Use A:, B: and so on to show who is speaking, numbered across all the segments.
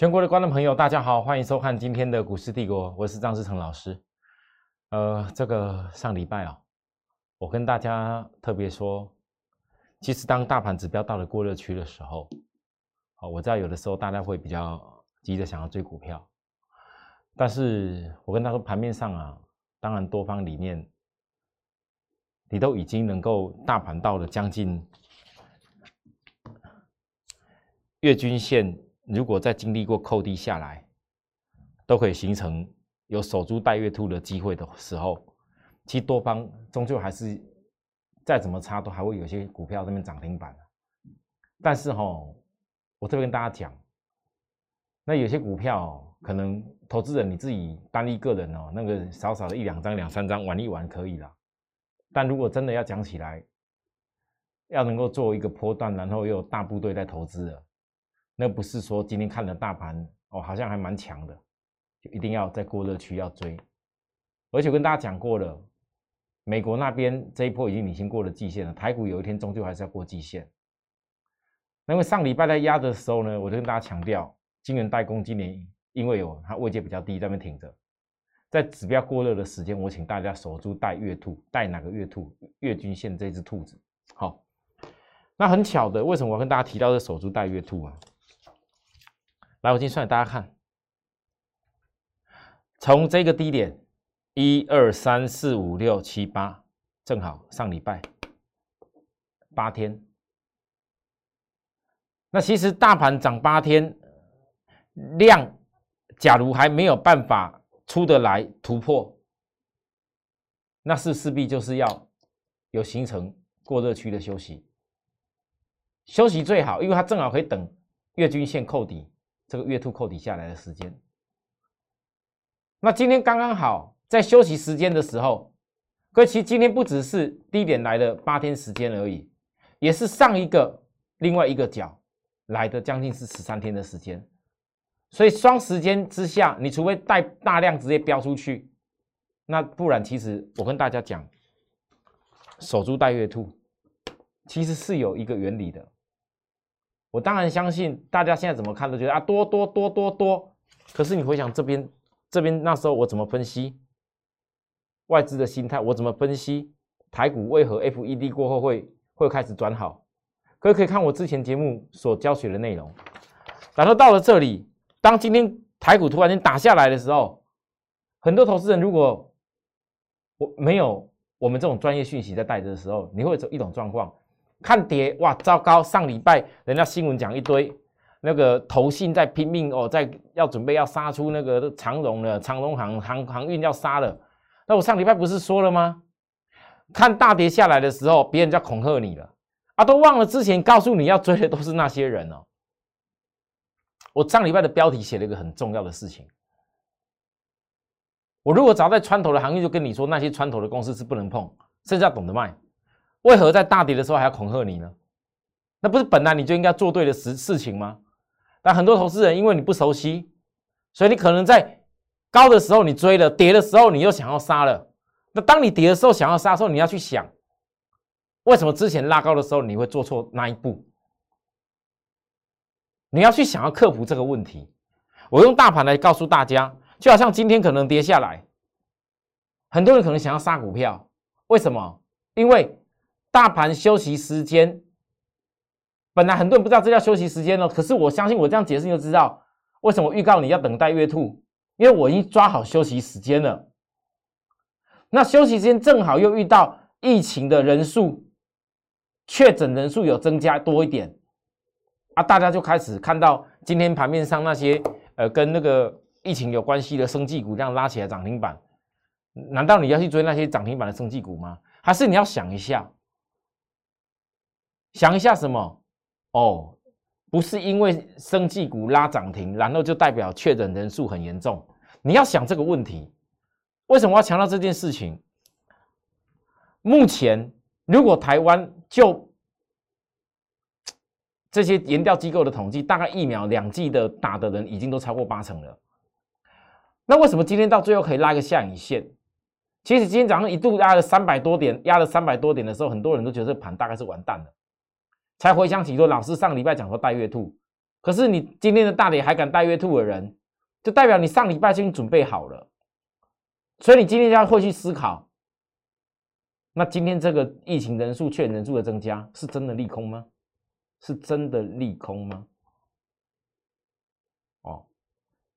A: 全国的观众朋友，大家好，欢迎收看今天的股市帝国，我是张志成老师。呃，这个上礼拜啊，我跟大家特别说，其实当大盘指标到了过热区的时候，哦，我知道有的时候大家会比较急着想要追股票，但是我跟他说，盘面上啊，当然多方里面，你都已经能够大盘到了将近月均线。如果再经历过扣低下来，都可以形成有守株待月兔的机会的时候，其实多方终究还是再怎么差，都还会有些股票这边涨停板但是哈，我特别跟大家讲，那有些股票可能投资人你自己单一个人哦，那个少少的一两张、两三张玩一玩可以了。但如果真的要讲起来，要能够做一个波段，然后又有大部队在投资的。那不是说今天看了大盘哦，好像还蛮强的，就一定要在过热区要追。而且跟大家讲过了，美国那边这一波已经领先过了季线了，台股有一天终究还是要过季线。那么上礼拜在压的时候呢，我就跟大家强调，晶圆代工今年因为有它位阶比较低，在那边挺着，在指标过热的时间，我请大家守住带月兔，带哪个月兔？月均线这只兔子。好，那很巧的，为什么我跟大家提到这守株待月兔啊？来，我今天算给大家看，从这个低点，一二三四五六七八，正好上礼拜八天。那其实大盘涨八天，量假如还没有办法出得来突破，那是势必就是要有形成过热区的休息，休息最好，因为它正好可以等月均线扣底。这个月兔扣底下来的时间，那今天刚刚好在休息时间的时候，各位其实今天不只是低点来了八天时间而已，也是上一个另外一个角来的将近是十三天的时间，所以双时间之下，你除非带大量直接飙出去，那不然其实我跟大家讲，守株待月兔其实是有一个原理的。我当然相信大家现在怎么看都觉得啊多多多多多，可是你回想这边这边那时候我怎么分析外资的心态，我怎么分析台股为何 FED 过后会会开始转好？各位可以看我之前节目所教学的内容。然后到了这里，当今天台股突然间打下来的时候，很多投资人如果我没有我们这种专业讯息在带着的时候，你会有一种状况。看跌哇，糟糕！上礼拜人家新闻讲一堆，那个投信在拼命哦，在要准备要杀出那个长荣了，长荣航航航运要杀了。那我上礼拜不是说了吗？看大跌下来的时候，别人在恐吓你了啊，都忘了之前告诉你要追的都是那些人哦。我上礼拜的标题写了一个很重要的事情，我如果早在穿头的行业就跟你说，那些穿头的公司是不能碰，甚至要懂得卖。为何在大跌的时候还要恐吓你呢？那不是本来你就应该做对的事事情吗？但很多投资人因为你不熟悉，所以你可能在高的时候你追了，跌的时候你又想要杀了。那当你跌的时候想要杀的时候，你要去想，为什么之前拉高的时候你会做错那一步？你要去想要克服这个问题。我用大盘来告诉大家，就好像今天可能跌下来，很多人可能想要杀股票，为什么？因为大盘休息时间，本来很多人不知道这叫休息时间哦。可是我相信我这样解释你就知道为什么预告你要等待月兔，因为我已经抓好休息时间了。那休息时间正好又遇到疫情的人数确诊人数有增加多一点啊，大家就开始看到今天盘面上那些呃跟那个疫情有关系的生技股这样拉起来涨停板，难道你要去追那些涨停板的生技股吗？还是你要想一下？想一下什么？哦，不是因为生技股拉涨停，然后就代表确诊人数很严重。你要想这个问题，为什么要强调这件事情？目前，如果台湾就这些研调机构的统计，大概疫苗两剂的打的人已经都超过八成了。那为什么今天到最后可以拉一个下影线？其实今天早上一度压了三百多点，压了三百多点的时候，很多人都觉得这盘大概是完蛋了。才回想起说，老师上礼拜讲说带月兔，可是你今天的大跌还敢带月兔的人，就代表你上礼拜已经准备好了。所以你今天要会去思考，那今天这个疫情人数、确诊人数的增加，是真的利空吗？是真的利空吗？哦，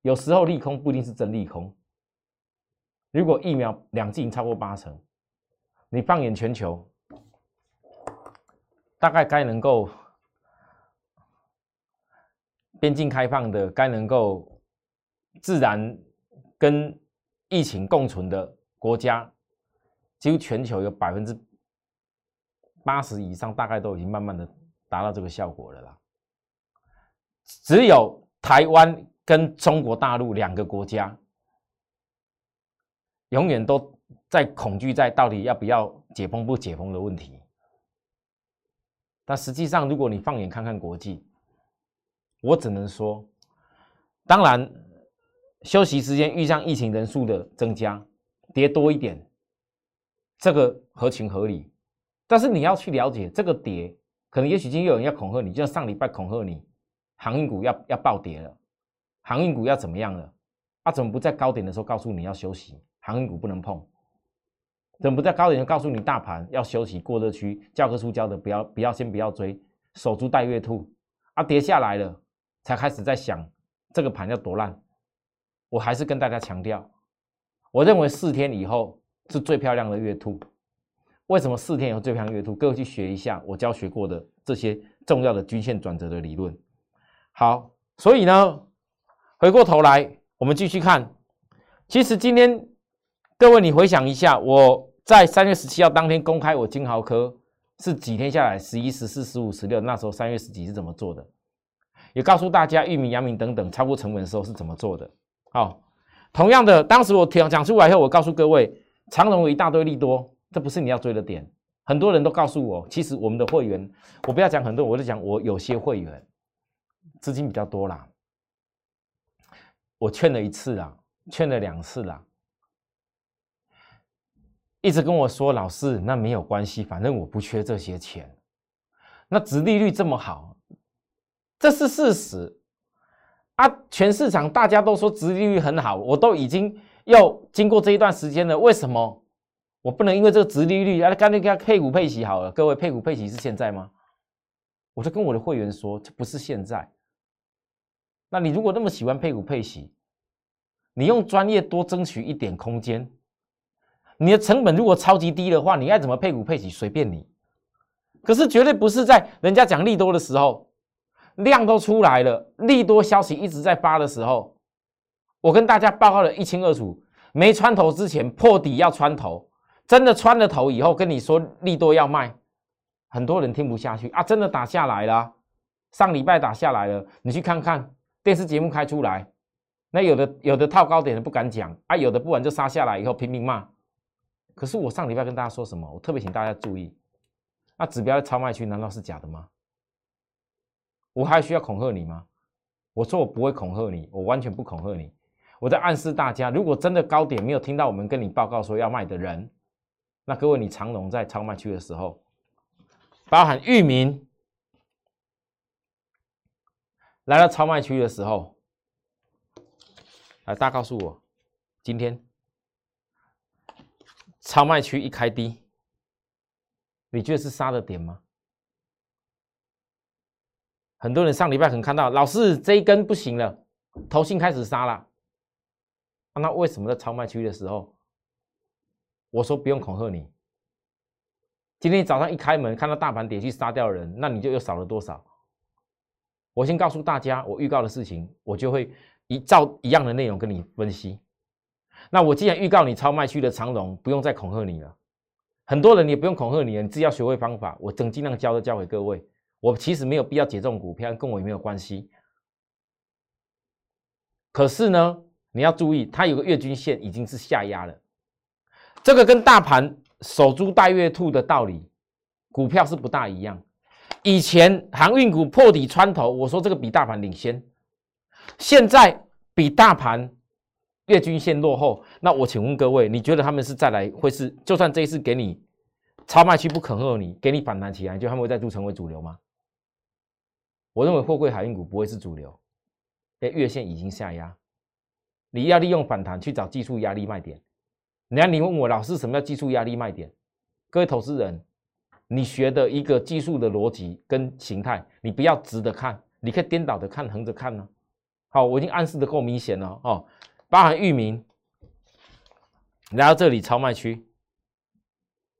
A: 有时候利空不一定是真利空。如果疫苗两剂超过八成，你放眼全球，大概该能够边境开放的，该能够自然跟疫情共存的国家，几乎全球有百分之八十以上，大概都已经慢慢的达到这个效果了啦。只有台湾跟中国大陆两个国家。永远都在恐惧，在到底要不要解封不解封的问题。但实际上，如果你放眼看看国际，我只能说，当然休息时间遇上疫情人数的增加，跌多一点，这个合情合理。但是你要去了解这个跌，可能也许今天有人要恐吓你，就像上礼拜恐吓你，航运股要要暴跌了，航运股要怎么样了？啊，怎么不在高点的时候告诉你要休息？航运股不能碰，怎么不在高点就告诉你大盘要休息过热区？教科书教的不要不要先不要追，守株待月兔啊，跌下来了才开始在想这个盘要多烂。我还是跟大家强调，我认为四天以后是最漂亮的月兔。为什么四天以后最漂亮月兔？各位去学一下我教学过的这些重要的均线转折的理论。好，所以呢，回过头来我们继续看，其实今天。各位，你回想一下，我在三月十七号当天公开我金豪科是几天下来，十一、十四、十五、十六，那时候三月十几是怎么做的？也告诉大家，玉米、阳明等等超过成本的时候是怎么做的？好，同样的，当时我讲讲出来以后，我告诉各位，长荣有一大堆利多，这不是你要追的点。很多人都告诉我，其实我们的会员，我不要讲很多，我就讲我有些会员资金比较多啦，我劝了一次啦，劝了两次啦。一直跟我说，老师，那没有关系，反正我不缺这些钱。那殖利率这么好，这是事实啊！全市场大家都说殖利率很好，我都已经要经过这一段时间了，为什么我不能因为这个殖利率啊，干脆给他配股配息好了？各位，配股配息是现在吗？我就跟我的会员说，这不是现在。那你如果那么喜欢配股配息，你用专业多争取一点空间。你的成本如果超级低的话，你爱怎么配股配息随便你。可是绝对不是在人家讲利多的时候，量都出来了，利多消息一直在发的时候，我跟大家报告的一清二楚。没穿头之前破底要穿头，真的穿了头以后跟你说利多要卖，很多人听不下去啊！真的打下来了，上礼拜打下来了，你去看看电视节目开出来，那有的有的套高点的不敢讲啊，有的不然就杀下来以后拼命骂。可是我上礼拜跟大家说什么？我特别请大家注意，那指标的超卖区难道是假的吗？我还需要恐吓你吗？我说我不会恐吓你，我完全不恐吓你。我在暗示大家，如果真的高点没有听到我们跟你报告说要卖的人，那各位你长龙在超卖区的时候，包含域名来到超卖区的时候，来大家告诉我，今天。超卖区一开低，你觉得是杀的点吗？很多人上礼拜可能看到，老师这一根不行了，头信开始杀了。那为什么在超卖区的时候，我说不用恐吓你？今天早上一开门看到大盘跌去杀掉人，那你就又少了多少？我先告诉大家，我预告的事情，我就会一照一样的内容跟你分析。那我既然预告你超卖区的长龙，不用再恐吓你了。很多人也不用恐吓你了，你自己要学会方法。我整尽量教都教给各位。我其实没有必要解这种股票，跟我也没有关系。可是呢，你要注意，它有个月均线已经是下压了。这个跟大盘守株待月兔的道理，股票是不大一样。以前航运股破底穿头，我说这个比大盘领先。现在比大盘。月均线落后，那我请问各位，你觉得他们是再来会是？就算这一次给你超卖区不肯和你，给你反弹起来，就他们会再度成为主流吗？我认为货柜海运股不会是主流，因为月线已经下压，你要利用反弹去找技术压力卖点。你看，你问我老师什么叫技术压力卖点？各位投资人，你学的一个技术的逻辑跟形态，你不要直的看，你可以颠倒的看，横着看呢。好，我已经暗示的够明显了哦，包含域名来到这里超卖区，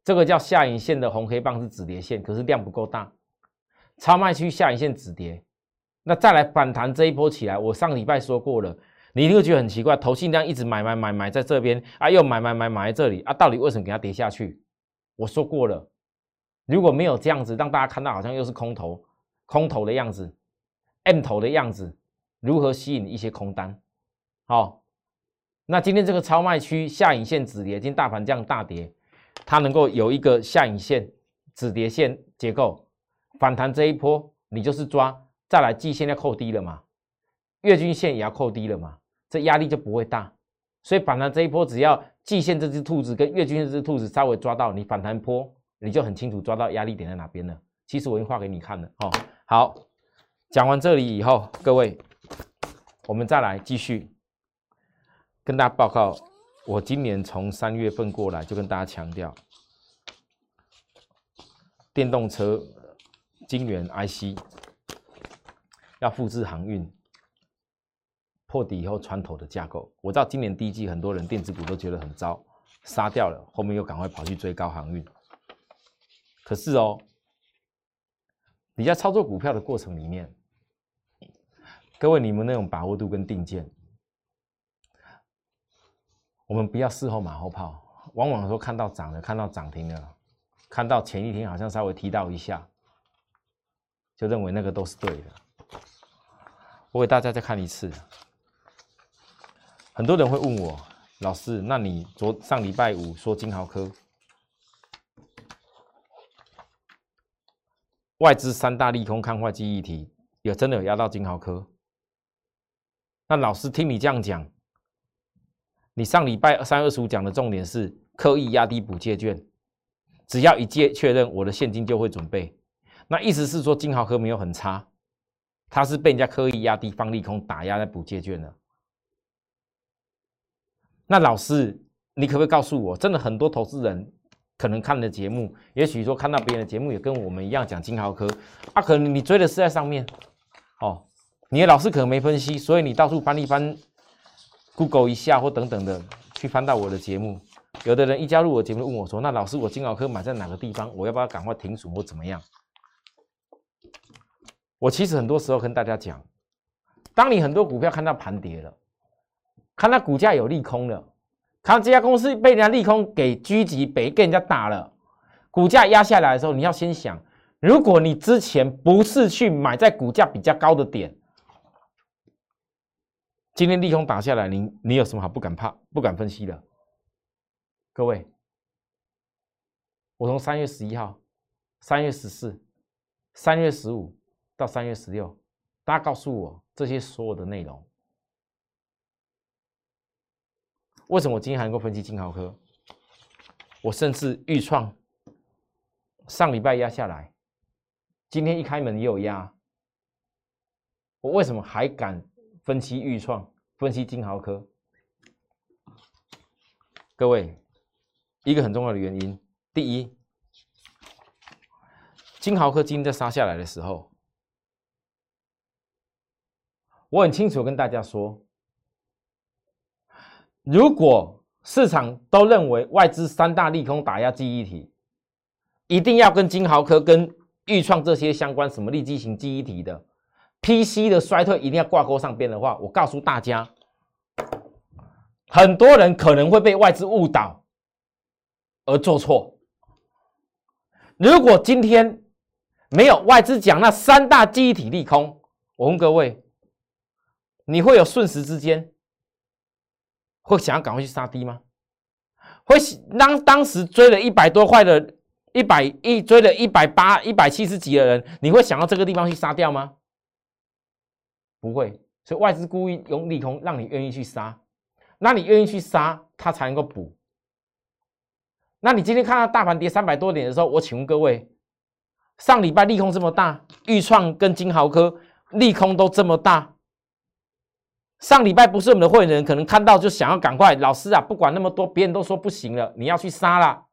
A: 这个叫下影线的红黑棒是止跌线，可是量不够大。超卖区下影线止跌，那再来反弹这一波起来，我上礼拜说过了，你一定会觉得很奇怪，投信量一直买买买买在这边啊，又买买买买在这里啊，到底为什么给它跌下去？我说过了，如果没有这样子，让大家看到好像又是空头空头的样子，M 头的样子。如何吸引一些空单？好，那今天这个超卖区下影线止跌，今天大盘这样大跌，它能够有一个下影线止跌线结构反弹这一波，你就是抓再来季线要扣低了嘛，月均线也要扣低了嘛，这压力就不会大。所以反弹这一波，只要季线这只兔子跟月均线这只兔子稍微抓到你反弹波，你就很清楚抓到压力点在哪边了。其实我已经画给你看了哦。好，讲完这里以后，各位。我们再来继续跟大家报告，我今年从三月份过来就跟大家强调，电动车晶圆 IC 要复制航运破底以后穿透的架构。我知道今年第一季很多人电子股都觉得很糟，杀掉了，后面又赶快跑去追高航运。可是哦，你在操作股票的过程里面。各位，你们那种把握度跟定见，我们不要事后马后炮。往往说看到涨了，看到涨停了，看到前一天好像稍微提到一下，就认为那个都是对的。我给大家再看一次。很多人会问我，老师，那你昨上礼拜五说金豪科外资三大利空看坏记忆体，有真的有压到金豪科？那老师听你这样讲，你上礼拜三二十五讲的重点是刻意压低补借券，只要一借确认，我的现金就会准备。那意思是说金豪科没有很差，它是被人家刻意压低放利空打压在补借券的。那老师，你可不可以告诉我，真的很多投资人可能看的节目，也许说看到别人的节目也跟我们一样讲金豪科，啊，可能你追的是在上面，哦。你的老师可能没分析，所以你到处翻一翻，Google 一下或等等的，去翻到我的节目。有的人一加入我节目，问我说：“那老师，我金豪科买在哪个地方？我要不要赶快停损或怎么样？”我其实很多时候跟大家讲，当你很多股票看到盘跌了，看到股价有利空了，看到这家公司被人家利空给狙击，被给人家打了，股价压下来的时候，你要先想，如果你之前不是去买在股价比较高的点。今天利空打下来，你你有什么好不敢怕、不敢分析的？各位，我从三月十一号、三月十四、三月十五到三月十六，大家告诉我这些所有的内容。为什么我今天还能够分析金豪科？我甚至预创上礼拜压下来，今天一开门也有压，我为什么还敢？分析预创，分析金豪科，各位，一个很重要的原因，第一，金豪科今天在杀下来的时候，我很清楚跟大家说，如果市场都认为外资三大利空打压记忆体，一定要跟金豪科、跟预创这些相关什么立基型记忆体的。PC 的衰退一定要挂钩上边的话，我告诉大家，很多人可能会被外资误导而做错。如果今天没有外资讲那三大记忆体利空，我问各位，你会有瞬时之间会想要赶快去杀低吗？会当当时追了一百多块的，一百一追了一百八、一百七十几的人，你会想到这个地方去杀掉吗？不会，所以外资故意用利空让你愿意去杀，那你愿意去杀，它才能够补。那你今天看到大盘跌三百多点的时候，我请问各位，上礼拜利空这么大，豫创跟金豪科利空都这么大。上礼拜不是我们的会员，可能看到就想要赶快，老师啊，不管那么多，别人都说不行了，你要去杀了。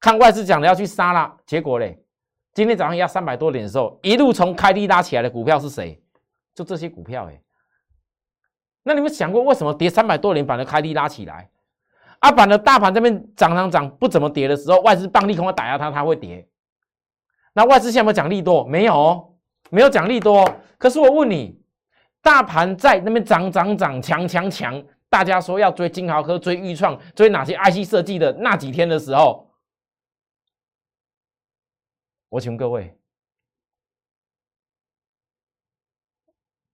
A: 看外资讲的要去杀了，结果嘞，今天早上压三百多点的时候，一路从开低拉起来的股票是谁？就这些股票哎。那你们想过为什么跌三百多点反而开低拉起来？啊，反而大盘这边涨涨涨不怎么跌的时候，外资棒利空要打压它，它会跌。那外资现在有没有讲利多？没有，没有讲利多。可是我问你。大盘在那边涨涨涨，强强强，大家说要追金豪科、追豫创、追哪些 IC 设计的那几天的时候，我请问各位，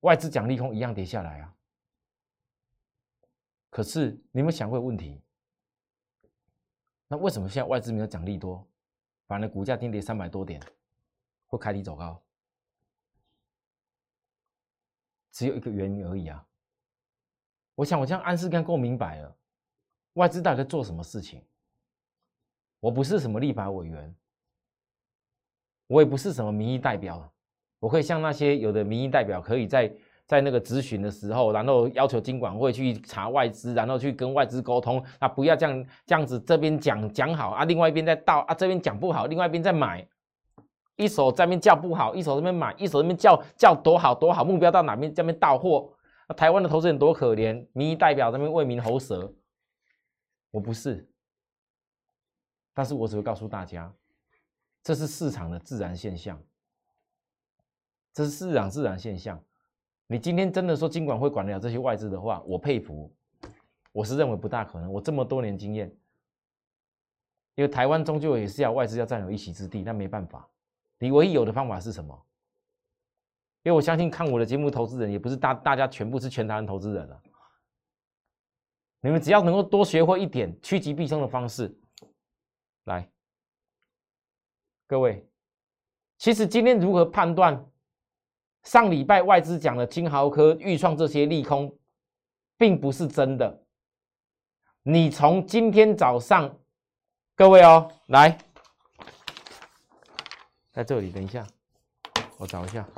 A: 外资讲利空一样跌下来啊。可是你有没有想过问题？那为什么现在外资没有讲利多，反而股价跌跌三百多点，会开低走高？只有一个原因而已啊！我想我这样暗示该够明白了，外资到底在做什么事情？我不是什么立法委员，我也不是什么民意代表，我可以像那些有的民意代表，可以在在那个咨询的时候，然后要求金管会去查外资，然后去跟外资沟通，啊，不要这样这样子，这边讲讲好啊，另外一边在倒啊，这边讲不好，另外一边在买。一手在那边叫不好，一手这边买，一手在那边叫叫多好多好，目标到哪边这边到货。那台湾的投资人多可怜，民意代表那边为民喉舌。我不是，但是我只会告诉大家，这是市场的自然现象，这是市场自然现象。你今天真的说金管会管得了这些外资的话，我佩服。我是认为不大可能。我这么多年经验，因为台湾终究也是要外资要占有一席之地，那没办法。你唯一有的方法是什么？因为我相信看我的节目投资人也不是大大家全部是全台湾投资人了。你们只要能够多学会一点趋吉避凶的方式，来，各位，其实今天如何判断上礼拜外资讲的金豪科、预创这些利空，并不是真的。你从今天早上，各位哦，来。在这里，等一下，我找一下，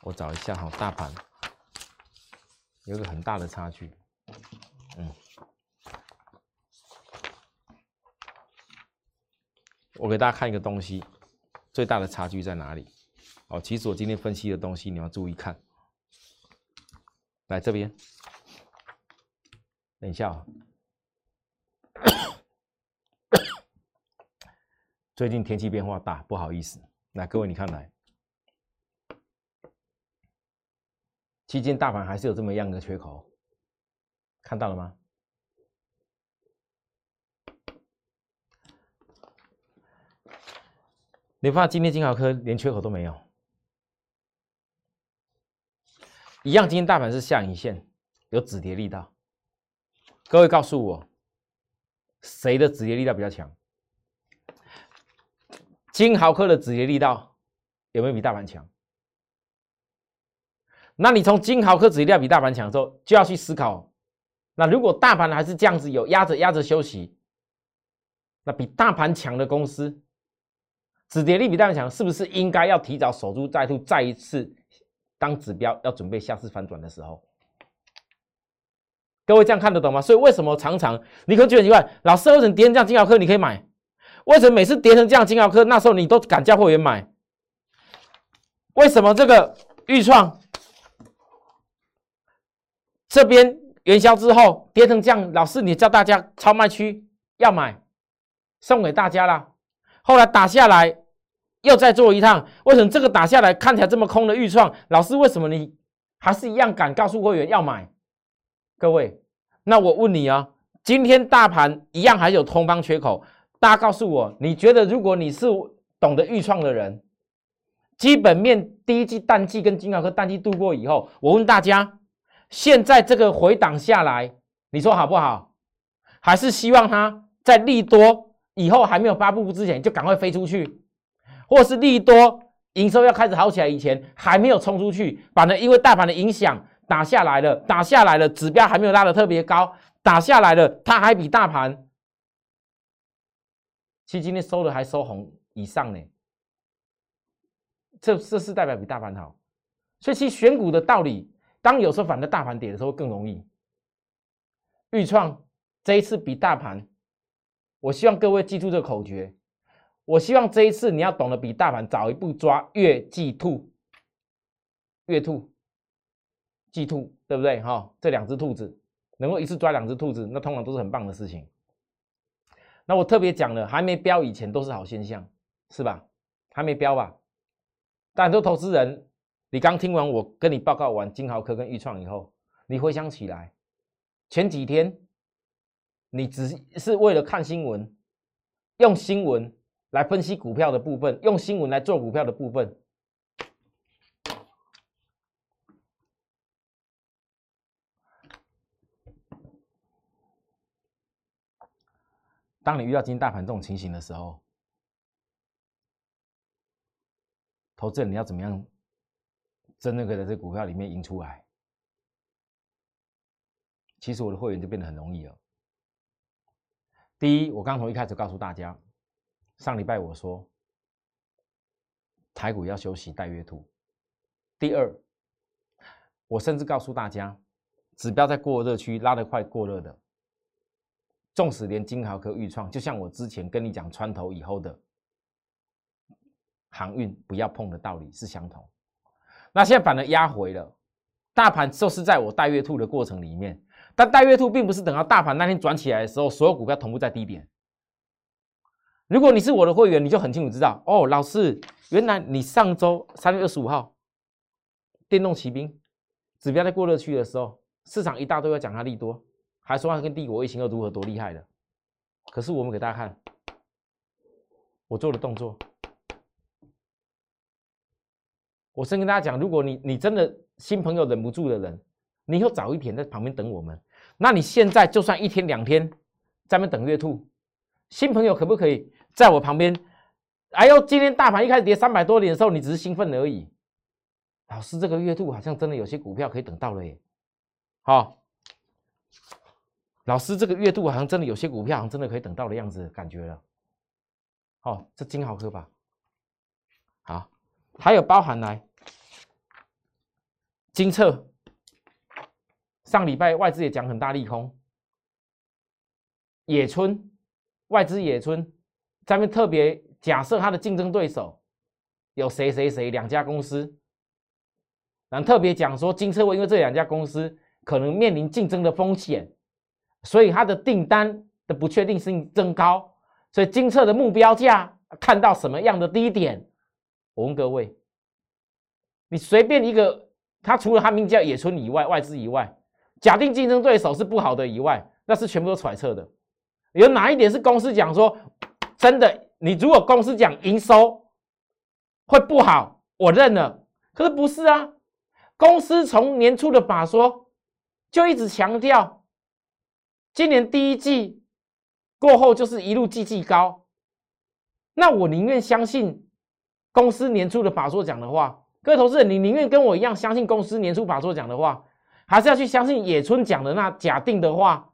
A: 我找一下哈，大盘有个很大的差距，嗯，我给大家看一个东西，最大的差距在哪里？哦，其实我今天分析的东西你要注意看，来这边，等一下。最近天气变化大，不好意思。来，各位，你看来，期间大盘还是有这么样的缺口，看到了吗？你发现今天金豪科连缺口都没有，一样，今天大盘是下影线，有止跌力道。各位告诉我，谁的止跌力道比较强？金豪科的止跌力道有没有比大盘强？那你从金豪科止跌力道比大盘强的时候，就要去思考：那如果大盘还是这样子有压着压着休息，那比大盘强的公司止跌力比大盘强，是不是应该要提早守株待兔，再一次当指标，要准备下次反转的时候？各位这样看得懂吗？所以为什么常常你可能觉得奇怪，老师为什么跌成这样，金豪科你可以买？为什么每次跌成这样，金豪科那时候你都敢叫会员买？为什么这个预创这边元宵之后跌成这样，老师你叫大家超卖区要买，送给大家了。后来打下来又再做一趟，为什么这个打下来看起来这么空的预创，老师为什么你还是一样敢告诉会员要买？各位，那我问你啊，今天大盘一样还有通方缺口。大家告诉我，你觉得如果你是懂得预创的人，基本面第一季淡季跟金豪科淡季度过以后，我问大家，现在这个回档下来，你说好不好？还是希望它在利多以后还没有发布之前就赶快飞出去，或是利多营收要开始好起来以前还没有冲出去，反而因为大盘的影响打下来了，打下来了，指标还没有拉得特别高，打下来了，它还比大盘。其实今天收的还收红以上呢，这这是代表比大盘好，所以其实选股的道理，当有时候反正大盘跌的时候更容易。预创这一次比大盘，我希望各位记住这个口诀，我希望这一次你要懂得比大盘早一步抓月季兔，月兔，季兔，对不对？哈，这两只兔子能够一次抓两只兔子，那通常都是很棒的事情。那我特别讲了，还没标以前都是好现象，是吧？还没标吧？但很多投资人，你刚听完我跟你报告完金豪科跟豫创以后，你回想起来，前几天你只是为了看新闻，用新闻来分析股票的部分，用新闻来做股票的部分。当你遇到今天大盘这种情形的时候，投资人你要怎么样真正可以在这股票里面赢出来？其实我的会员就变得很容易了。第一，我刚从一开始告诉大家，上礼拜我说台股要休息带月兔。第二，我甚至告诉大家，指标在过热区拉得快过热的。纵使连金豪科预创，就像我之前跟你讲穿头以后的航运不要碰的道理是相同。那现在反而压回了，大盘就是在我带月兔的过程里面，但带月兔并不是等到大盘那天转起来的时候，所有股票同步在低点。如果你是我的会员，你就很清楚知道哦，老师，原来你上周三月二十五号电动骑兵指标在过热区的时候，市场一大堆要讲它利多。还说它跟帝国卫星又如何多厉害的？可是我们给大家看我做的动作。我先跟大家讲，如果你你真的新朋友忍不住的人，你以后早一天在旁边等我们。那你现在就算一天两天在那等月兔，新朋友可不可以在我旁边？哎呦，今天大盘一开始跌三百多点的时候，你只是兴奋而已。老师，这个月兔好像真的有些股票可以等到了耶。好。老师，这个月度好像真的有些股票，好像真的可以等到的样子，感觉了。哦，这金豪科吧。好，还有包含来金策，上礼拜外资也讲很大利空。野村外资野村，咱们特别假设它的竞争对手有谁谁谁两家公司，然后特别讲说金策会因为这两家公司可能面临竞争的风险。所以它的订单的不确定性增高，所以金策的目标价看到什么样的低点？我问各位，你随便一个，它除了它名叫野村以外，外资以外，假定竞争对手是不好的以外，那是全部都揣测的。有哪一点是公司讲说真的？你如果公司讲营收会不好，我认了。可是不是啊？公司从年初的法说就一直强调。今年第一季过后就是一路季季高，那我宁愿相信公司年初的法说讲的话。各位投资人，你宁愿跟我一样相信公司年初法说讲的话，还是要去相信野村讲的那假定的话？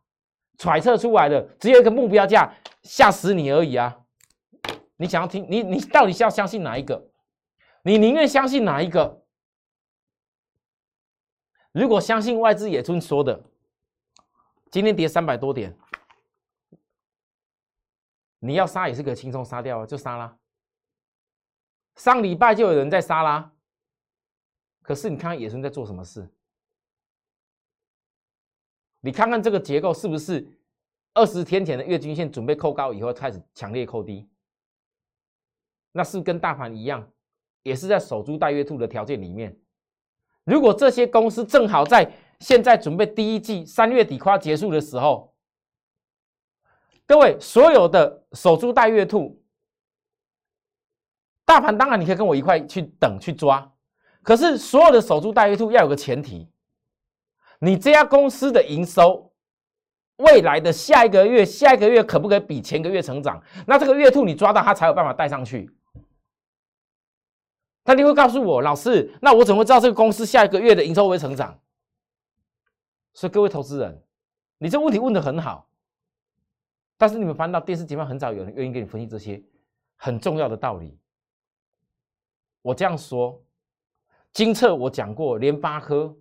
A: 揣测出来的只有一个目标价，吓死你而已啊！你想要听你你到底是要相信哪一个？你宁愿相信哪一个？如果相信外资野村说的。今天跌三百多点，你要杀也是可以轻松杀掉啊，就杀啦。上礼拜就有人在杀啦，可是你看看野村在做什么事？你看看这个结构是不是二十天前的月均线准备扣高以后开始强烈扣低？那是跟大盘一样，也是在守株待月兔的条件里面。如果这些公司正好在。现在准备第一季三月底快结束的时候，各位所有的守株待月兔，大盘当然你可以跟我一块去等去抓，可是所有的守株待月兔要有个前提，你这家公司的营收未来的下一个月下一个月可不可以比前个月成长？那这个月兔你抓到它才有办法带上去。那你会告诉我，老师，那我怎么会知道这个公司下一个月的营收会成长？所以各位投资人，你这问题问的很好。但是你们翻到电视节目，很少有人愿意给你分析这些很重要的道理。我这样说，金策我讲过，联发科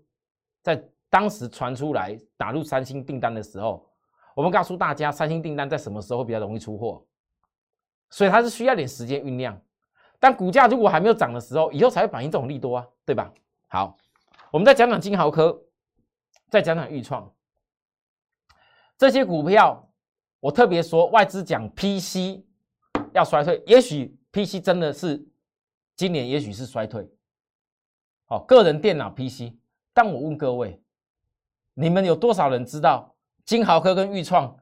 A: 在当时传出来打入三星订单的时候，我们告诉大家，三星订单在什么时候比较容易出货，所以它是需要点时间酝酿。但股价如果还没有涨的时候，以后才会反映这种利多啊，对吧？好，我们再讲讲金豪科，再讲讲裕创这些股票。我特别说，外资讲 PC 要衰退，也许 PC 真的是今年，也许是衰退。好，个人电脑 PC，但我问各位，你们有多少人知道金豪科跟裕创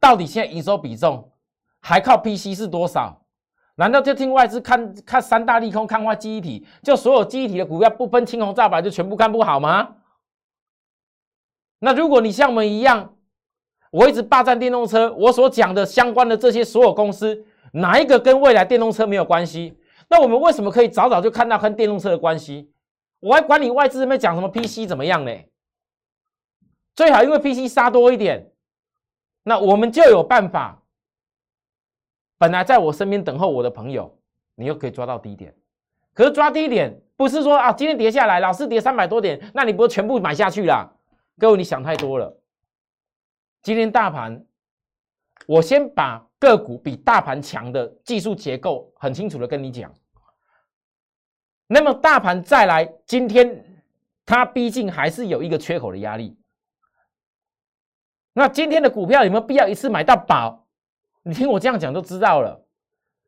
A: 到底现在营收比重还靠 PC 是多少？难道就听外资看看三大利空，看坏记忆体，就所有记忆体的股票不分青红皂白就全部看不好吗？那如果你像我们一样，我一直霸占电动车，我所讲的相关的这些所有公司，哪一个跟未来电动车没有关系？那我们为什么可以早早就看到跟电动车的关系？我还管你外资那边讲什么 PC 怎么样呢？最好因为 PC 杀多一点，那我们就有办法。本来在我身边等候我的朋友，你又可以抓到低点。可是抓低点不是说啊，今天跌下来，老是跌三百多点，那你不是全部买下去了？各位，你想太多了。今天大盘，我先把个股比大盘强的技术结构很清楚的跟你讲。那么大盘再来，今天它毕竟还是有一个缺口的压力。那今天的股票有没有必要一次买到宝？你听我这样讲就知道了。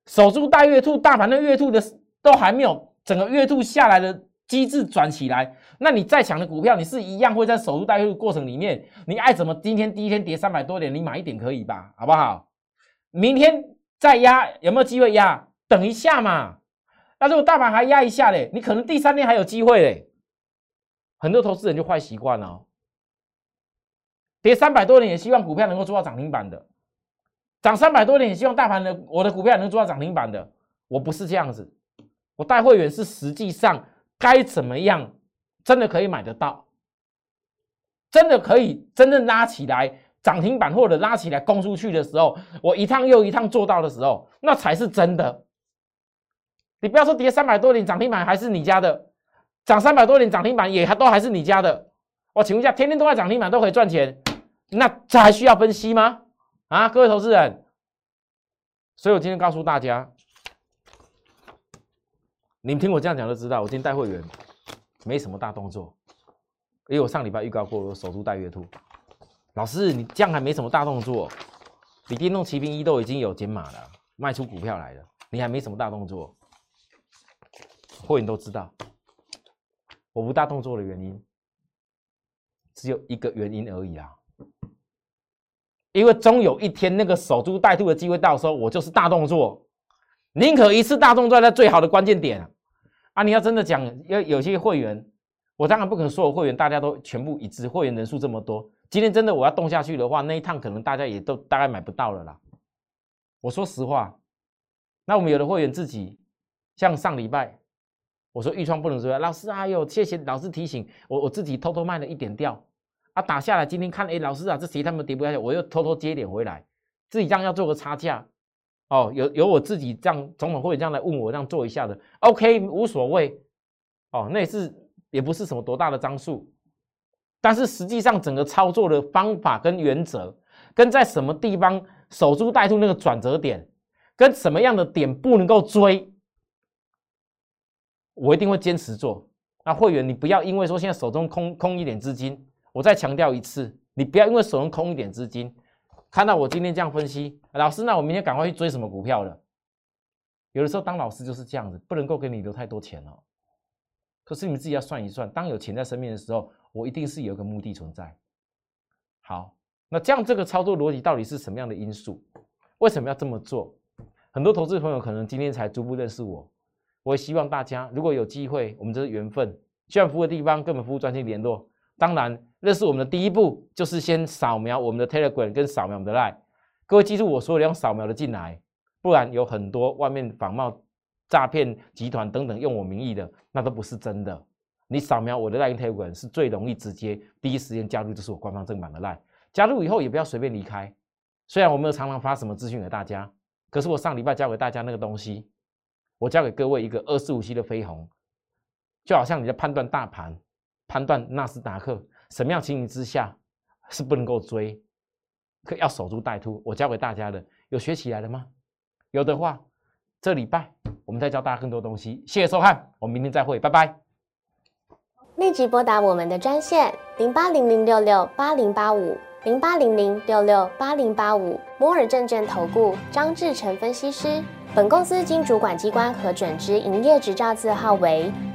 A: 守株待月兔，大盘的月兔的都还没有整个月兔下来的。机制转起来，那你再强的股票，你是一样会在守株待兔的过程里面，你爱怎么今天第一天跌三百多点，你买一点可以吧？好不好？明天再压，有没有机会压？等一下嘛。那如果大盘还压一下嘞，你可能第三天还有机会嘞。很多投资人就坏习惯了，跌三百多点也希望股票能够做到涨停板的，涨三百多点也希望大盘的我的股票能做到涨停板的。我不是这样子，我带会员是实际上。该怎么样，真的可以买得到，真的可以真正拉起来涨停板或者拉起来攻出去的时候，我一趟又一趟做到的时候，那才是真的。你不要说跌三百多点涨停板还是你家的，涨三百多点涨停板也还都还是你家的。我请问一下，天天都在涨停板都可以赚钱，那这还需要分析吗？啊，各位投资人，所以我今天告诉大家。你们听我这样讲就知道，我今天带会员没什么大动作，因为我上礼拜预告过，我守株待月兔。老师，你这样还没什么大动作，你电动骑兵一都已经有减码了，卖出股票来了，你还没什么大动作。会员都知道，我不大动作的原因只有一个原因而已啦，因为终有一天那个守株待兔的机会到时候，我就是大动作，宁可一次大动作在最好的关键点。啊！你要真的讲，要有些会员，我当然不可能所有会员大家都全部一致。会员人数这么多，今天真的我要动下去的话，那一趟可能大家也都大概买不到了啦。我说实话，那我们有的会员自己，像上礼拜我说预创不能说，老师哎呦，谢谢老师提醒我，我自己偷偷卖了一点掉啊，打下来今天看，哎，老师啊，这谁他们跌不下去，我又偷偷接点回来，自己这样要做个差价。哦，有有我自己这样总统会这样来问我，这样做一下的，OK，无所谓。哦，那也是也不是什么多大的张数，但是实际上整个操作的方法跟原则，跟在什么地方守株待兔那个转折点，跟什么样的点不能够追，我一定会坚持做。那会员，你不要因为说现在手中空空一点资金，我再强调一次，你不要因为手中空一点资金。看到我今天这样分析，老师，那我明天赶快去追什么股票了？有的时候当老师就是这样子，不能够给你留太多钱哦。可是你们自己要算一算，当有钱在身边的时候，我一定是有一个目的存在。好，那这样这个操作逻辑到底是什么样的因素？为什么要这么做？很多投资朋友可能今天才逐步认识我，我也希望大家如果有机会，我们这是缘分，需要服务的地方跟我们服务专线联络。当然，认识我们的第一步就是先扫描我们的 Telegram 跟扫描我们的 Line。各位记住我说的，用扫描的进来，不然有很多外面仿冒诈骗集团等等用我名义的，那都不是真的。你扫描我的 Line Telegram 是最容易直接第一时间加入，就是我官方正版的 Line。加入以后也不要随便离开虽然我没有常常发什么资讯给大家，可是我上礼拜教给大家那个东西，我教给各位一个二四五七的飞鸿，就好像你在判断大盘、判断纳斯达克什么样情形之下是不能够追，可要守株待兔。我教给大家的有学起来了吗？有的话，这礼拜我们再教大家更多东西。谢谢收看，我们明天再会，拜拜。
B: 立即拨打我们的专线零八零零六六八零八五零八零零六六八零八五摩尔证券投顾张志成分析师。本公司经主管机关核准之营业执照字号为